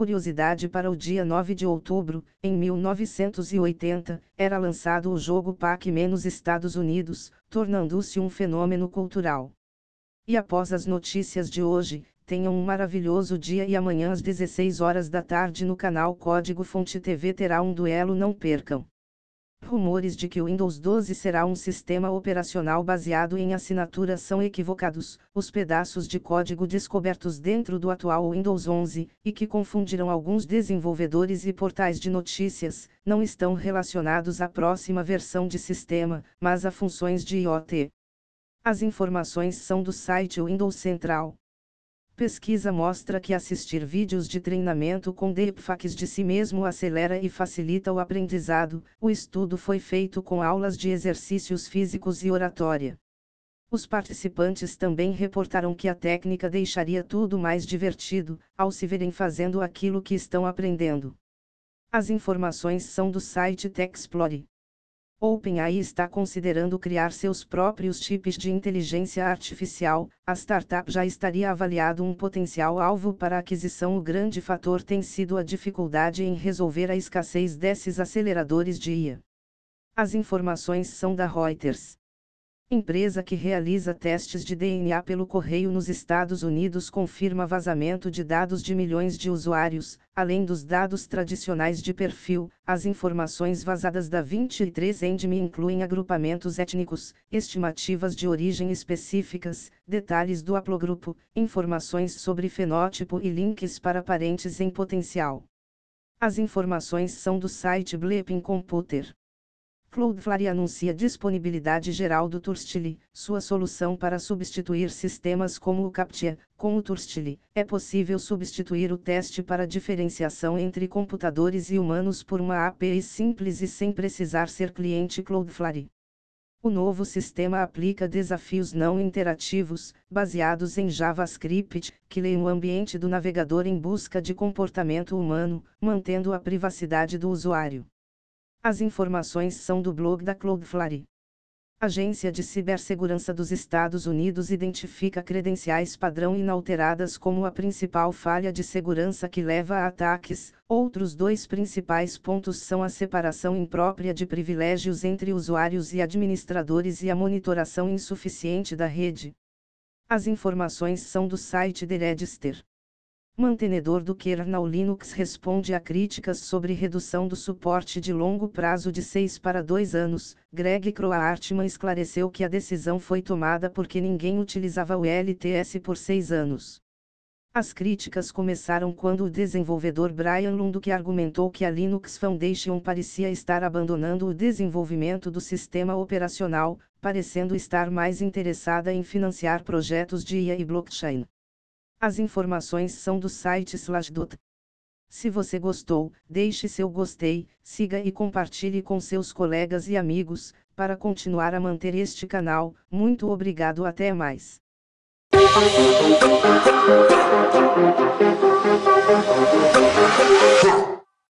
Curiosidade para o dia 9 de outubro, em 1980, era lançado o jogo Pac-Estados Unidos, tornando-se um fenômeno cultural. E após as notícias de hoje, tenham um maravilhoso dia e amanhã às 16 horas da tarde no canal Código Fonte TV terá um duelo não percam. Rumores de que o Windows 12 será um sistema operacional baseado em assinatura são equivocados. Os pedaços de código descobertos dentro do atual Windows 11, e que confundirão alguns desenvolvedores e portais de notícias, não estão relacionados à próxima versão de sistema, mas a funções de IoT. As informações são do site Windows Central. Pesquisa mostra que assistir vídeos de treinamento com deepfakes de si mesmo acelera e facilita o aprendizado. O estudo foi feito com aulas de exercícios físicos e oratória. Os participantes também reportaram que a técnica deixaria tudo mais divertido, ao se verem fazendo aquilo que estão aprendendo. As informações são do site TechExplore. OpenAI está considerando criar seus próprios chips de inteligência artificial. A startup já estaria avaliado um potencial alvo para aquisição. O grande fator tem sido a dificuldade em resolver a escassez desses aceleradores de IA. As informações são da Reuters. Empresa que realiza testes de DNA pelo correio nos Estados Unidos confirma vazamento de dados de milhões de usuários, além dos dados tradicionais de perfil. As informações vazadas da 23andMe incluem agrupamentos étnicos, estimativas de origem específicas, detalhes do haplogrupo, informações sobre fenótipo e links para parentes em potencial. As informações são do site Bleeping Computer. Cloudflare anuncia disponibilidade geral do Turstile, sua solução para substituir sistemas como o CAPTCHA. Com o Turstile, é possível substituir o teste para diferenciação entre computadores e humanos por uma API simples e sem precisar ser cliente Cloudflare. O novo sistema aplica desafios não interativos, baseados em JavaScript, que leem o ambiente do navegador em busca de comportamento humano, mantendo a privacidade do usuário. As informações são do blog da Cloudflare. Agência de Cibersegurança dos Estados Unidos identifica credenciais padrão inalteradas como a principal falha de segurança que leva a ataques. Outros dois principais pontos são a separação imprópria de privilégios entre usuários e administradores e a monitoração insuficiente da rede. As informações são do site The Register. Mantenedor do kernel Linux responde a críticas sobre redução do suporte de longo prazo de 6 para 2 anos. Greg Kroartman esclareceu que a decisão foi tomada porque ninguém utilizava o LTS por 6 anos. As críticas começaram quando o desenvolvedor Brian Lunduk argumentou que a Linux Foundation parecia estar abandonando o desenvolvimento do sistema operacional, parecendo estar mais interessada em financiar projetos de IA e blockchain. As informações são do site Slashdot. Se você gostou, deixe seu gostei, siga e compartilhe com seus colegas e amigos, para continuar a manter este canal. Muito obrigado, até mais.